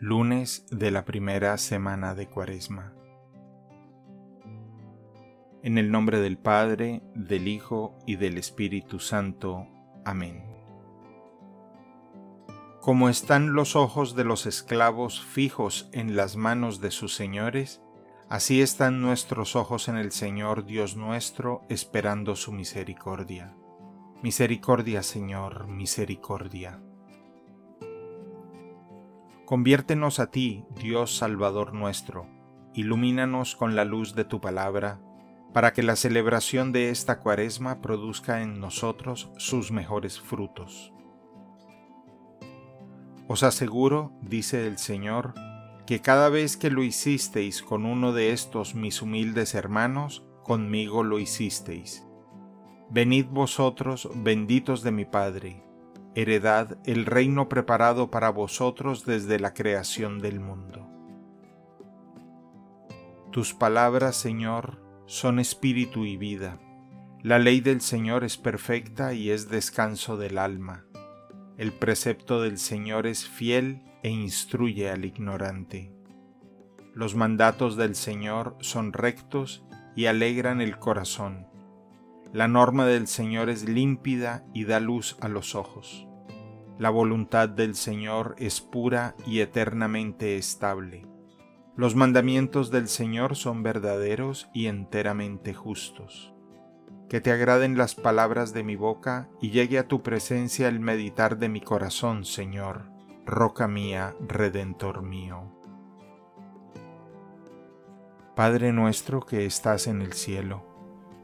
lunes de la primera semana de Cuaresma. En el nombre del Padre, del Hijo y del Espíritu Santo. Amén. Como están los ojos de los esclavos fijos en las manos de sus señores, así están nuestros ojos en el Señor Dios nuestro, esperando su misericordia. Misericordia, Señor, misericordia. Conviértenos a ti, Dios Salvador nuestro, ilumínanos con la luz de tu palabra, para que la celebración de esta cuaresma produzca en nosotros sus mejores frutos. Os aseguro, dice el Señor, que cada vez que lo hicisteis con uno de estos mis humildes hermanos, conmigo lo hicisteis. Venid vosotros, benditos de mi Padre, heredad el reino preparado para vosotros desde la creación del mundo. Tus palabras, Señor, son espíritu y vida. La ley del Señor es perfecta y es descanso del alma. El precepto del Señor es fiel e instruye al ignorante. Los mandatos del Señor son rectos y alegran el corazón. La norma del Señor es límpida y da luz a los ojos. La voluntad del Señor es pura y eternamente estable. Los mandamientos del Señor son verdaderos y enteramente justos. Que te agraden las palabras de mi boca y llegue a tu presencia el meditar de mi corazón, Señor, roca mía, redentor mío. Padre nuestro que estás en el cielo,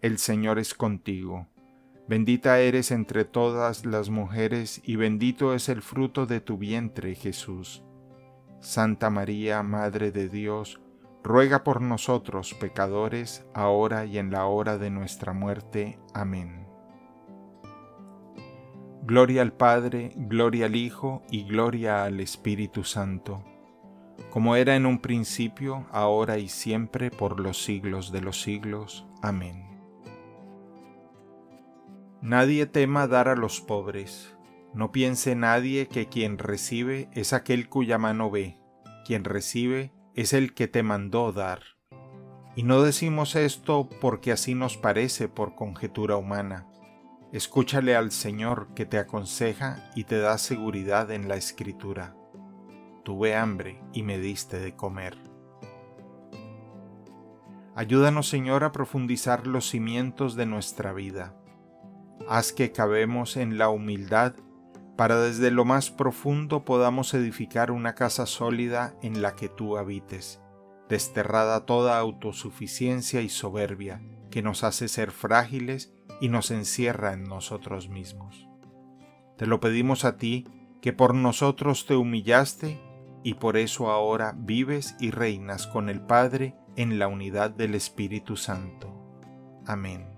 El Señor es contigo Bendita eres entre todas las mujeres y bendito es el fruto de tu vientre, Jesús. Santa María, Madre de Dios, ruega por nosotros pecadores, ahora y en la hora de nuestra muerte. Amén. Gloria al Padre, gloria al Hijo y gloria al Espíritu Santo, como era en un principio, ahora y siempre, por los siglos de los siglos. Amén. Nadie tema dar a los pobres. No piense nadie que quien recibe es aquel cuya mano ve, quien recibe es el que te mandó dar. Y no decimos esto porque así nos parece por conjetura humana. Escúchale al Señor que te aconseja y te da seguridad en la escritura. Tuve hambre y me diste de comer. Ayúdanos Señor a profundizar los cimientos de nuestra vida haz que cabemos en la humildad para desde lo más profundo podamos edificar una casa sólida en la que tú habites, desterrada toda autosuficiencia y soberbia que nos hace ser frágiles y nos encierra en nosotros mismos. Te lo pedimos a ti, que por nosotros te humillaste y por eso ahora vives y reinas con el Padre en la unidad del Espíritu Santo. Amén.